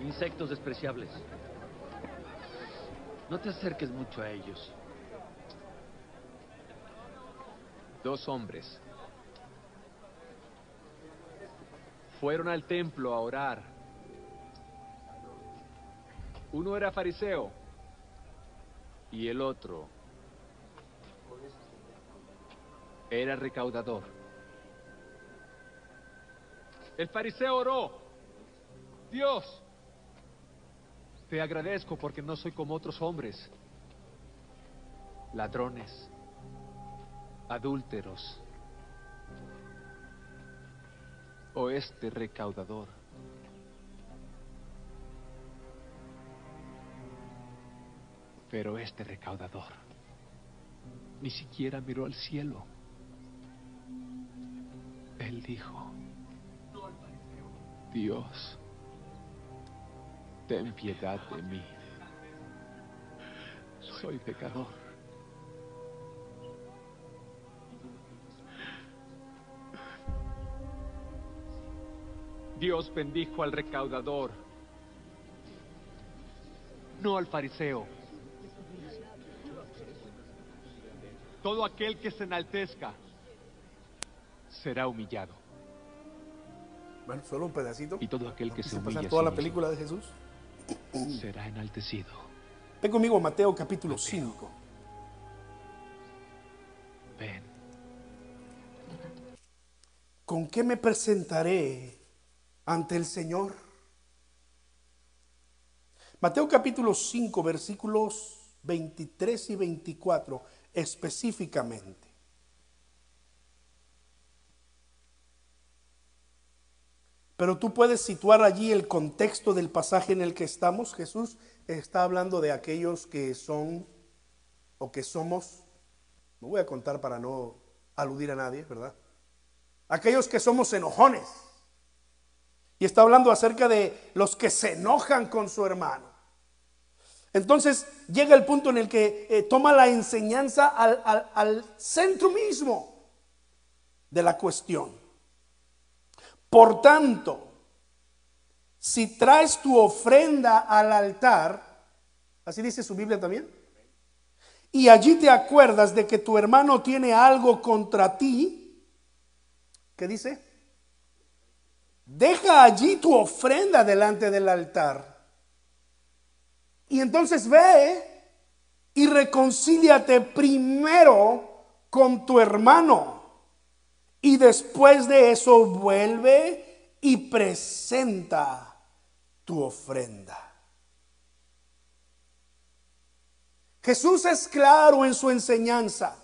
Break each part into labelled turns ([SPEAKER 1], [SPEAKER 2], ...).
[SPEAKER 1] Insectos despreciables. No te acerques mucho a ellos.
[SPEAKER 2] Dos hombres fueron al templo a orar. Uno era fariseo y el otro era recaudador. El fariseo oró. Dios, te agradezco porque no soy como otros hombres, ladrones, adúlteros o este recaudador. Pero este recaudador ni siquiera miró al cielo. Él dijo, Dios, ten piedad de mí. Soy pecador. Dios bendijo al recaudador, no al fariseo. Todo aquel que se enaltezca será humillado.
[SPEAKER 3] Bueno, solo un pedacito.
[SPEAKER 2] Y todo aquel que se humilla
[SPEAKER 3] pasar toda
[SPEAKER 2] sí
[SPEAKER 3] la película de Jesús.
[SPEAKER 2] será enaltecido.
[SPEAKER 3] Ven conmigo a Mateo capítulo 5.
[SPEAKER 2] Ven.
[SPEAKER 3] ¿Con qué me presentaré ante el Señor? Mateo capítulo 5, versículos 23 y 24 específicamente. Pero tú puedes situar allí el contexto del pasaje en el que estamos. Jesús está hablando de aquellos que son o que somos, no voy a contar para no aludir a nadie, ¿verdad? Aquellos que somos enojones. Y está hablando acerca de los que se enojan con su hermano. Entonces llega el punto en el que eh, toma la enseñanza al, al- al centro mismo de la cuestión. Por tanto, si traes tu ofrenda al altar, así dice su Biblia también, y allí te acuerdas de que tu hermano tiene algo contra ti, ¿qué dice? Deja allí tu ofrenda delante del altar. Y entonces ve y reconcíliate primero con tu hermano. Y después de eso vuelve y presenta tu ofrenda. Jesús es claro en su enseñanza.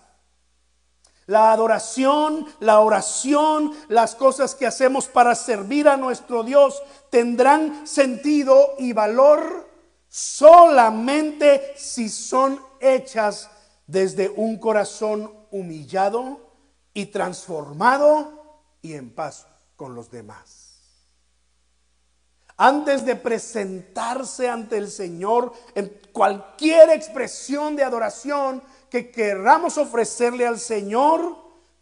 [SPEAKER 3] La adoración, la oración, las cosas que hacemos para servir a nuestro Dios tendrán sentido y valor solamente si son hechas desde un corazón humillado y transformado y en paz con los demás. Antes de presentarse ante el Señor en cualquier expresión de adoración que queramos ofrecerle al Señor,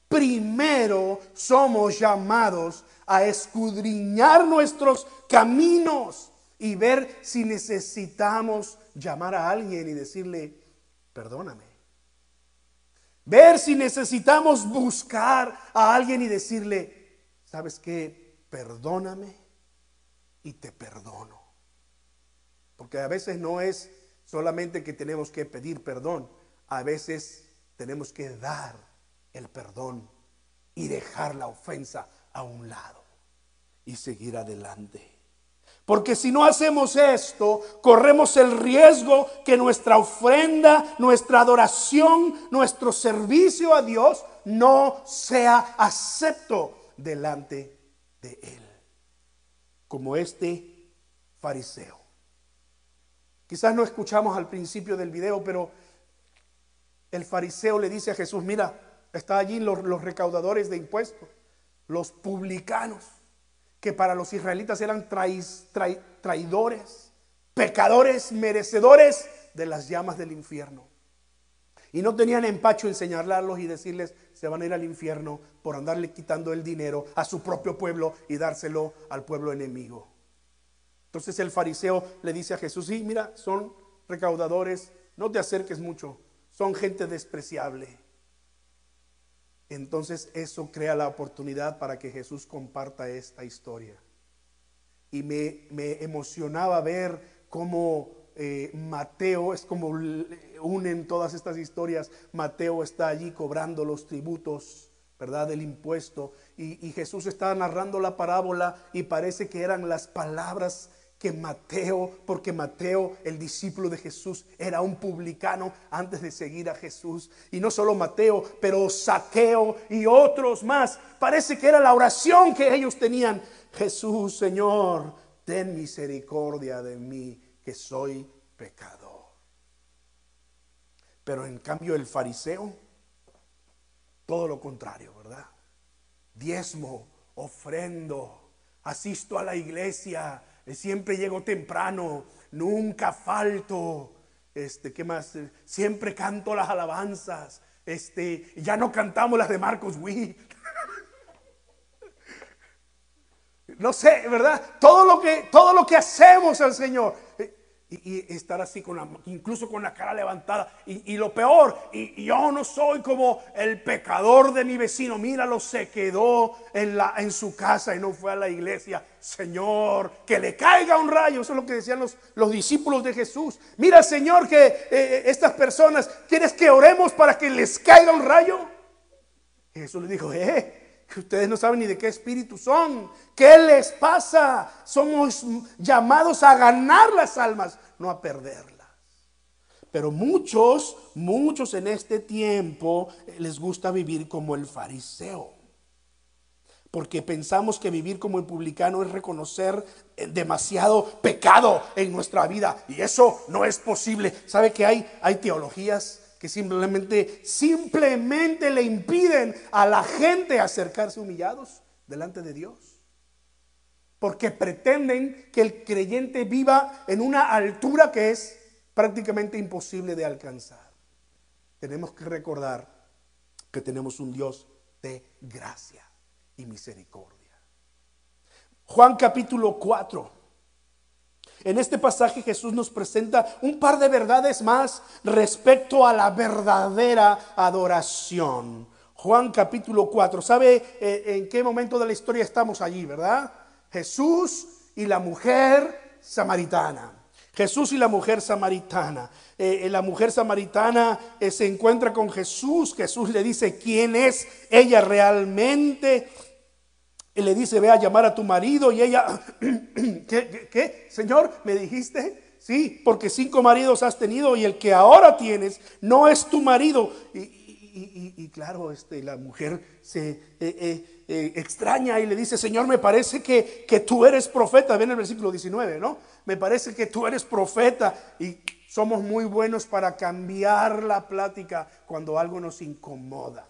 [SPEAKER 3] primero somos llamados a escudriñar nuestros caminos y ver si necesitamos llamar a alguien y decirle, perdóname. Ver si necesitamos buscar a alguien y decirle, ¿sabes qué? Perdóname y te perdono. Porque a veces no es solamente que tenemos que pedir perdón, a veces tenemos que dar el perdón y dejar la ofensa a un lado y seguir adelante. Porque si no hacemos esto, corremos el riesgo que nuestra ofrenda, nuestra adoración, nuestro servicio a Dios no sea acepto delante de Él. Como este fariseo. Quizás no escuchamos al principio del video, pero el fariseo le dice a Jesús, mira, está allí los, los recaudadores de impuestos, los publicanos que para los israelitas eran traidores, pecadores, merecedores de las llamas del infierno. Y no tenían empacho en señalarlos y decirles, se van a ir al infierno por andarle quitando el dinero a su propio pueblo y dárselo al pueblo enemigo. Entonces el fariseo le dice a Jesús, sí, mira, son recaudadores, no te acerques mucho, son gente despreciable. Entonces eso crea la oportunidad para que Jesús comparta esta historia. Y me, me emocionaba ver cómo eh, Mateo, es como unen todas estas historias, Mateo está allí cobrando los tributos, ¿verdad? Del impuesto. Y, y Jesús está narrando la parábola y parece que eran las palabras que Mateo, porque Mateo, el discípulo de Jesús, era un publicano antes de seguir a Jesús. Y no solo Mateo, pero Saqueo y otros más. Parece que era la oración que ellos tenían. Jesús, Señor, ten misericordia de mí que soy pecador. Pero en cambio el fariseo, todo lo contrario, ¿verdad? Diezmo, ofrendo, asisto a la iglesia, siempre llego temprano, nunca falto. Este, ¿qué más? Siempre canto las alabanzas. Este, ya no cantamos las de Marcos Witt. No sé, ¿verdad? Todo lo que, todo lo que hacemos al Señor. Y, estar así, con la, incluso con la cara levantada. Y, lo peor, y, yo no soy como el pecador de mi vecino. Míralo, se quedó en, la, en su casa y no fue a la iglesia. Señor, que le caiga un rayo. Eso es lo que decían los, los discípulos de Jesús. Mira, Señor, que eh, eh, estas personas, ¿quieres que oremos para que les caiga un rayo? Jesús le dijo, eh ustedes no saben ni de qué espíritu son. ¿Qué les pasa? Somos llamados a ganar las almas, no a perderlas. Pero muchos, muchos en este tiempo eh, les gusta vivir como el fariseo. Porque pensamos que vivir como el publicano es reconocer eh, demasiado pecado en nuestra vida. Y eso no es posible. ¿Sabe que hay, hay teologías simplemente, simplemente le impiden a la gente acercarse humillados delante de Dios. Porque pretenden que el creyente viva en una altura que es prácticamente imposible de alcanzar. Tenemos que recordar que tenemos un Dios de gracia y misericordia. Juan capítulo 4 en este pasaje Jesús nos presenta un par de verdades más respecto a la verdadera adoración. Juan capítulo 4. ¿Sabe eh, en qué momento de la historia estamos allí, verdad? Jesús y la mujer samaritana. Jesús y la mujer samaritana. Eh, eh, la mujer samaritana se encuentra con Jesús. Jesús le dice quién es ella realmente. Y le dice, ve a llamar a tu marido y ella, ¿qué, qué, Señor? ¿Me dijiste? Sí, porque cinco maridos has tenido y el que ahora tienes no es tu marido. Y, claro, este, la mujer se eh, eh, eh, extraña y le dice, Señor, me parece que, que tú eres profeta. Ven el versículo 19, ¿no? Me parece que tú eres profeta y somos muy buenos para cambiar la plática cuando algo nos incomoda.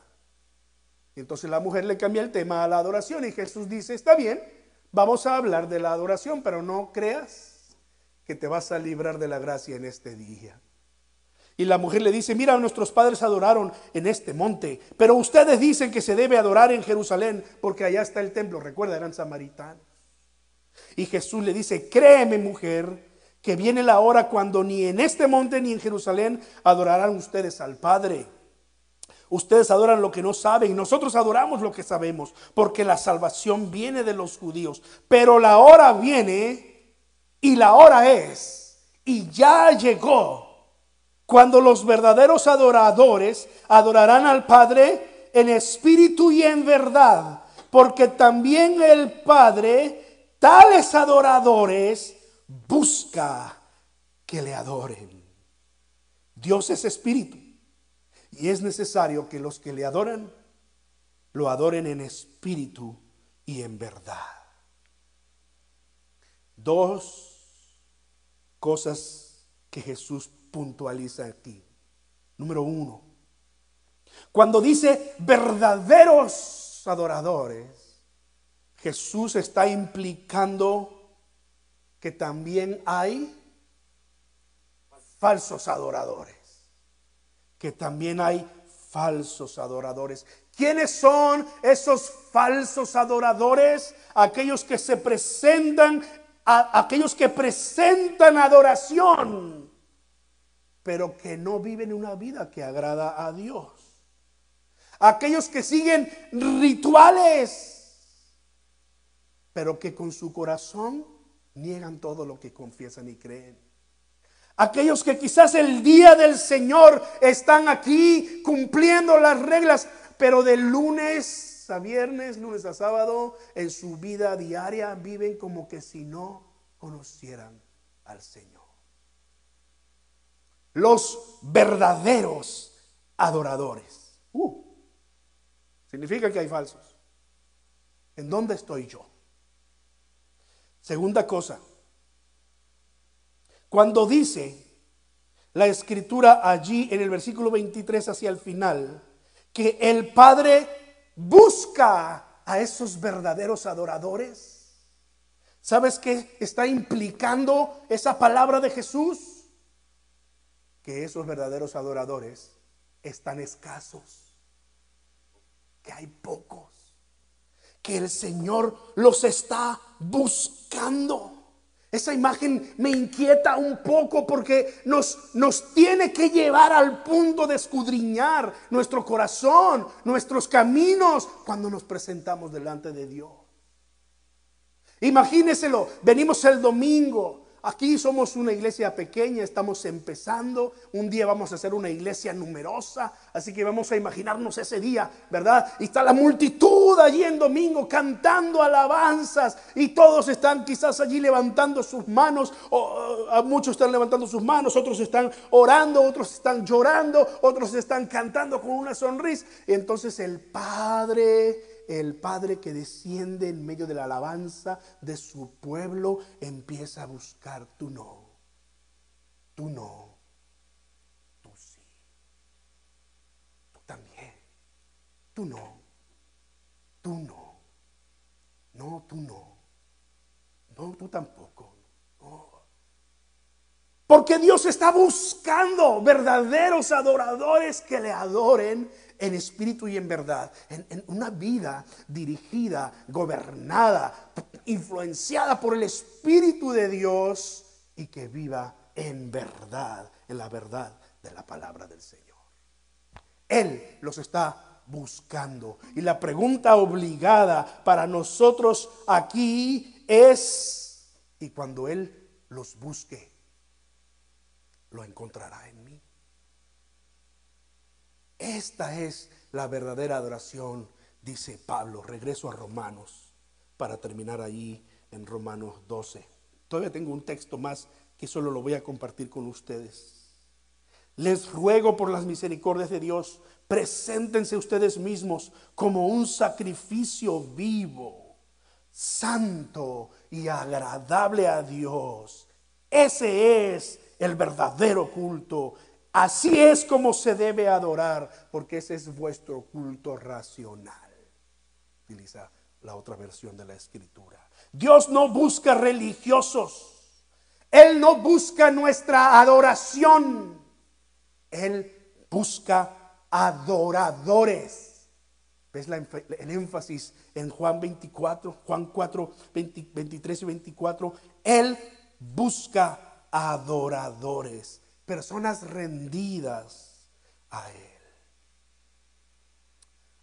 [SPEAKER 3] Entonces la mujer le cambia el tema a la adoración y Jesús dice, está bien, vamos a hablar de la adoración, pero no creas que te vas a librar de la gracia en este día. Y la mujer le dice, mira, nuestros padres adoraron en este monte, pero ustedes dicen que se debe adorar en Jerusalén porque allá está el templo. Recuerda, eran samaritanos. Y Jesús le dice, créeme mujer, que viene la hora cuando ni en este monte ni en Jerusalén adorarán ustedes al Padre. Ustedes adoran lo que no saben y nosotros adoramos lo que sabemos, porque la salvación viene de los judíos. Pero la hora viene y la hora es y ya llegó cuando los verdaderos adoradores adorarán al Padre en espíritu y en verdad, porque también el Padre, tales adoradores, busca que le adoren. Dios es espíritu. Y es necesario que los que le adoran, lo adoren en espíritu y en verdad. Dos cosas que Jesús puntualiza aquí. Número uno, cuando dice verdaderos adoradores, Jesús está implicando que también hay falsos adoradores que también hay falsos adoradores. ¿Quiénes son esos falsos adoradores? Aquellos que se presentan, aquellos que presentan adoración, pero que no viven una vida que agrada a Dios. Aquellos que siguen rituales, pero que con su corazón niegan todo lo que confiesan y creen. Aquellos que quizás el día del Señor están aquí cumpliendo las reglas, pero de lunes a viernes, lunes a sábado, en su vida diaria viven como que si no conocieran al Señor. Los verdaderos adoradores. Uh, significa que hay falsos. ¿En dónde estoy yo? Segunda cosa, cuando dice la escritura allí en el versículo 23 hacia el final, que el Padre busca a esos verdaderos adoradores. ¿Sabes qué está implicando esa palabra de Jesús? Que esos verdaderos adoradores están escasos, que hay pocos, que el Señor los está buscando. Esa imagen me inquieta un poco porque nos, nos tiene que llevar al punto de escudriñar nuestro corazón, nuestros caminos, cuando nos presentamos delante de Dios. Imagíneselo, venimos el domingo, Aquí somos una iglesia pequeña, estamos empezando. Un día vamos a ser una iglesia numerosa, así que vamos a imaginarnos ese día, ¿verdad? Y está la multitud allí en domingo cantando alabanzas y todos están quizás allí levantando sus manos, o, muchos están levantando sus manos, otros están orando, otros están llorando, otros están cantando con una sonrisa. Y entonces el Padre el Padre que desciende en medio de la alabanza de su pueblo empieza a buscar, tú no, tú no, tú sí, tú también, tú no, tú no, no, tú no, no, tú tampoco. Porque Dios está buscando verdaderos adoradores que le adoren en espíritu y en verdad, en, una vida dirigida, gobernada, influenciada por el Espíritu de Dios y que viva en verdad, en la verdad de la palabra del Señor. Él los está buscando. Y la pregunta obligada para nosotros aquí es, y cuando Él los busque, lo encontrará en mí. Esta es la verdadera adoración, dice Pablo. Regreso a Romanos para terminar allí en Romanos 12. Todavía tengo un texto más que solo lo voy a compartir con ustedes. Les ruego por las misericordias de Dios, preséntense ustedes mismos como un sacrificio vivo, santo y agradable a Dios. Ese es el verdadero culto Así es como se debe adorar, porque ese es vuestro culto racional. Utiliza la otra versión de la escritura. Dios no busca religiosos. Él no busca nuestra adoración. Él busca adoradores. ¿Ves el énfasis en Juan 24, Juan 4, 23 y 24? Él busca adoradores personas rendidas a Él.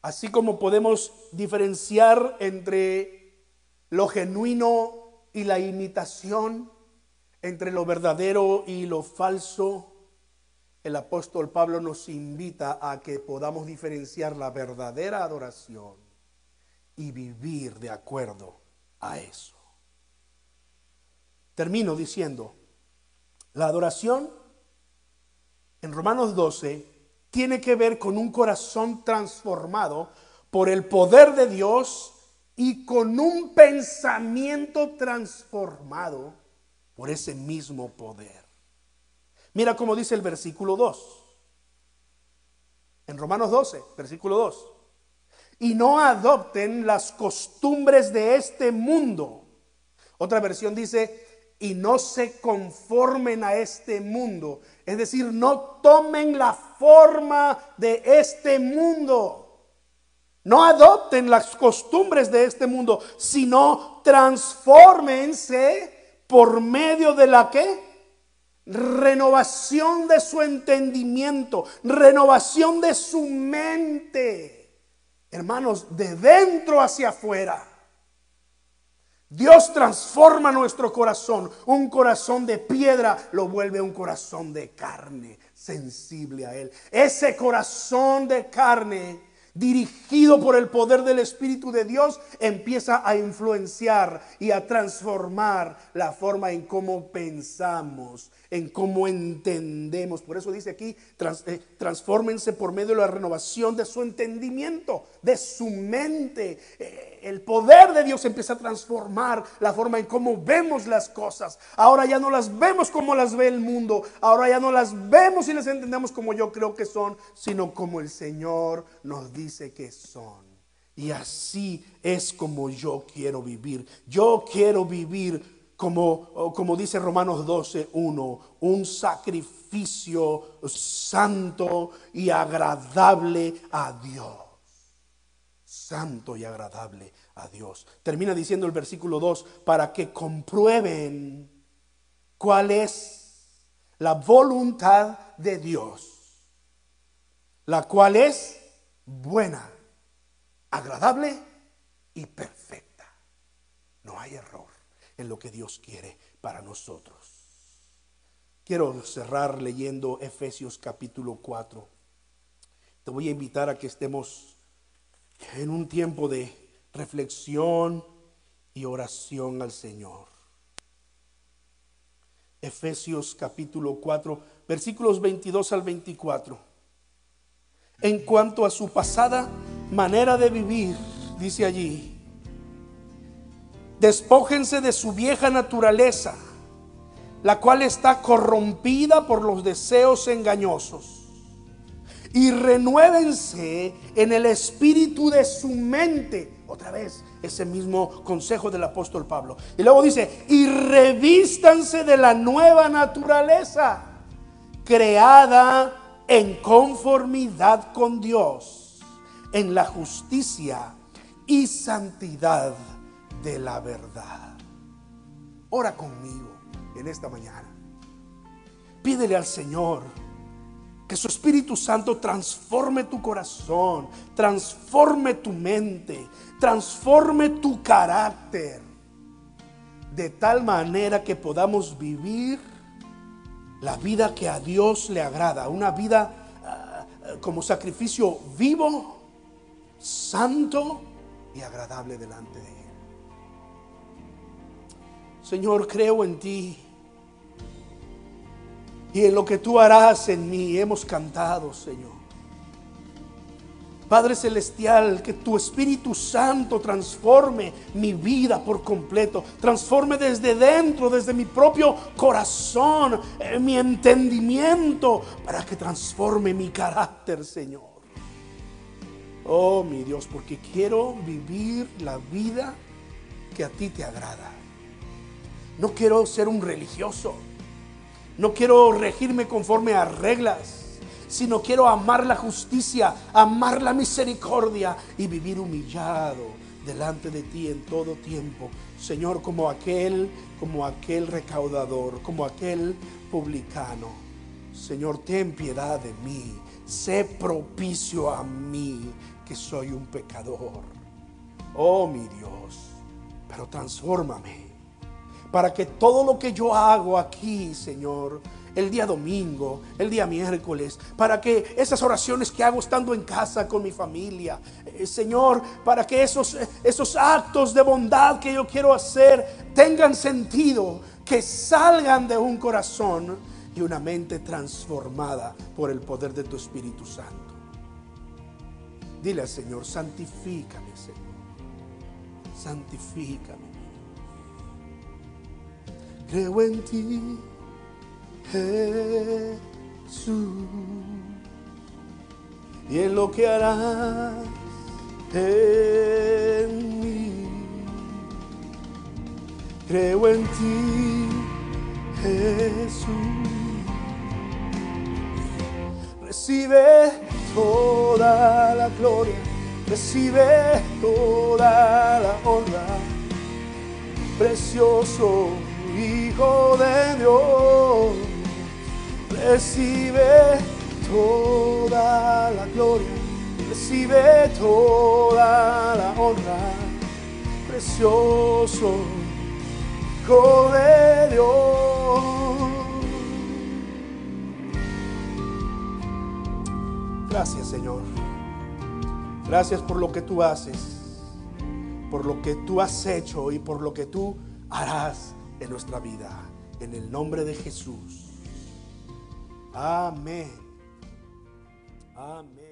[SPEAKER 3] Así como podemos diferenciar entre lo genuino y la imitación, entre lo verdadero y lo falso, el apóstol Pablo nos invita a que podamos diferenciar la verdadera adoración y vivir de acuerdo a eso. Termino diciendo, la adoración en Romanos 12 tiene que ver con un corazón transformado por el poder de Dios y con un pensamiento transformado por ese mismo poder. Mira cómo dice el versículo 2. En Romanos 12, versículo 2. Y no adopten las costumbres de este mundo. Otra versión dice, y no se conformen a este mundo. Es decir, no tomen la forma de este mundo. No adopten las costumbres de este mundo, sino transfórmense por medio de la que? Renovación de su entendimiento, renovación de su mente. Hermanos, de dentro hacia afuera. Dios transforma nuestro corazón. Un corazón de piedra lo vuelve un corazón de carne, sensible a Él. Ese corazón de carne dirigido por el poder del Espíritu de Dios, empieza a influenciar y a transformar la forma en cómo pensamos, en cómo entendemos. Por eso dice aquí, eh, transfórmense por medio de la renovación de su entendimiento, de su mente. Eh, el poder de Dios empieza a transformar la forma en cómo vemos las cosas. Ahora ya no las vemos como las ve el mundo. Ahora ya no las vemos y las entendemos como yo creo que son, sino como el Señor nos dice que son. Y así es como yo quiero vivir. Yo quiero vivir como, como dice Romanos 12, 1, un sacrificio santo y agradable a Dios santo y agradable a Dios. Termina diciendo el versículo 2, para que comprueben cuál es la voluntad de Dios, la cual es buena, agradable y perfecta. No hay error en lo que Dios quiere para nosotros. Quiero cerrar leyendo Efesios capítulo 4. Te voy a invitar a que estemos en un tiempo de reflexión y oración al Señor. Efesios capítulo 4, versículos 22 al 24. En cuanto a su pasada manera de vivir, dice allí, despójense de su vieja naturaleza, la cual está corrompida por los deseos engañosos y renuévense en el espíritu de su mente. Otra vez, ese mismo consejo del apóstol Pablo. Y luego dice, y revístanse de la nueva naturaleza, creada en conformidad con Dios, en la justicia y santidad de la verdad. Ora conmigo en esta mañana. Pídele al Señor que su Espíritu Santo transforme tu corazón, transforme tu mente, transforme tu carácter, de tal manera que podamos vivir la vida que a Dios le agrada, una vida ah, como sacrificio vivo, santo y agradable delante de Él. Señor, creo en ti y en lo que tú harás en mí. Hemos cantado, Señor. Padre Celestial, que tu Espíritu Santo transforme mi vida por completo, transforme desde dentro, desde mi propio corazón, eh, mi entendimiento, para que transforme mi carácter, Señor. Oh, mi Dios, porque quiero vivir la vida que a ti te agrada. No quiero ser un religioso. No quiero regirme conforme a reglas, sino quiero amar la justicia, amar la misericordia y vivir humillado delante de ti en todo tiempo. Señor, como aquel, como aquel recaudador, como aquel publicano. Señor, ten piedad de mí. Sé propicio a mí, que soy un pecador. Oh, mi Dios, pero transfórmame para que todo lo que yo hago aquí, Señor, el día domingo, el día miércoles, para que esas oraciones que hago estando en casa con mi familia, eh, Señor, para que esos, eh, esos actos de bondad que yo quiero hacer tengan sentido, que salgan de un corazón y una mente transformada por el poder de tu Espíritu Santo. Dile al Señor, santifícame, Señor, santifícame creo en ti, Jesús, y en lo que harás en mí. Creo en ti, Jesús. Recibe toda la gloria, recibe toda la honra. Precioso Hijo de Dios, recibe toda la gloria, recibe toda la honra. Precioso Hijo de Dios. Gracias Señor. Gracias por lo que tú haces, por lo que tú has hecho y por lo que tú harás en nuestra vida. En el nombre de Jesús. Amén. Amén.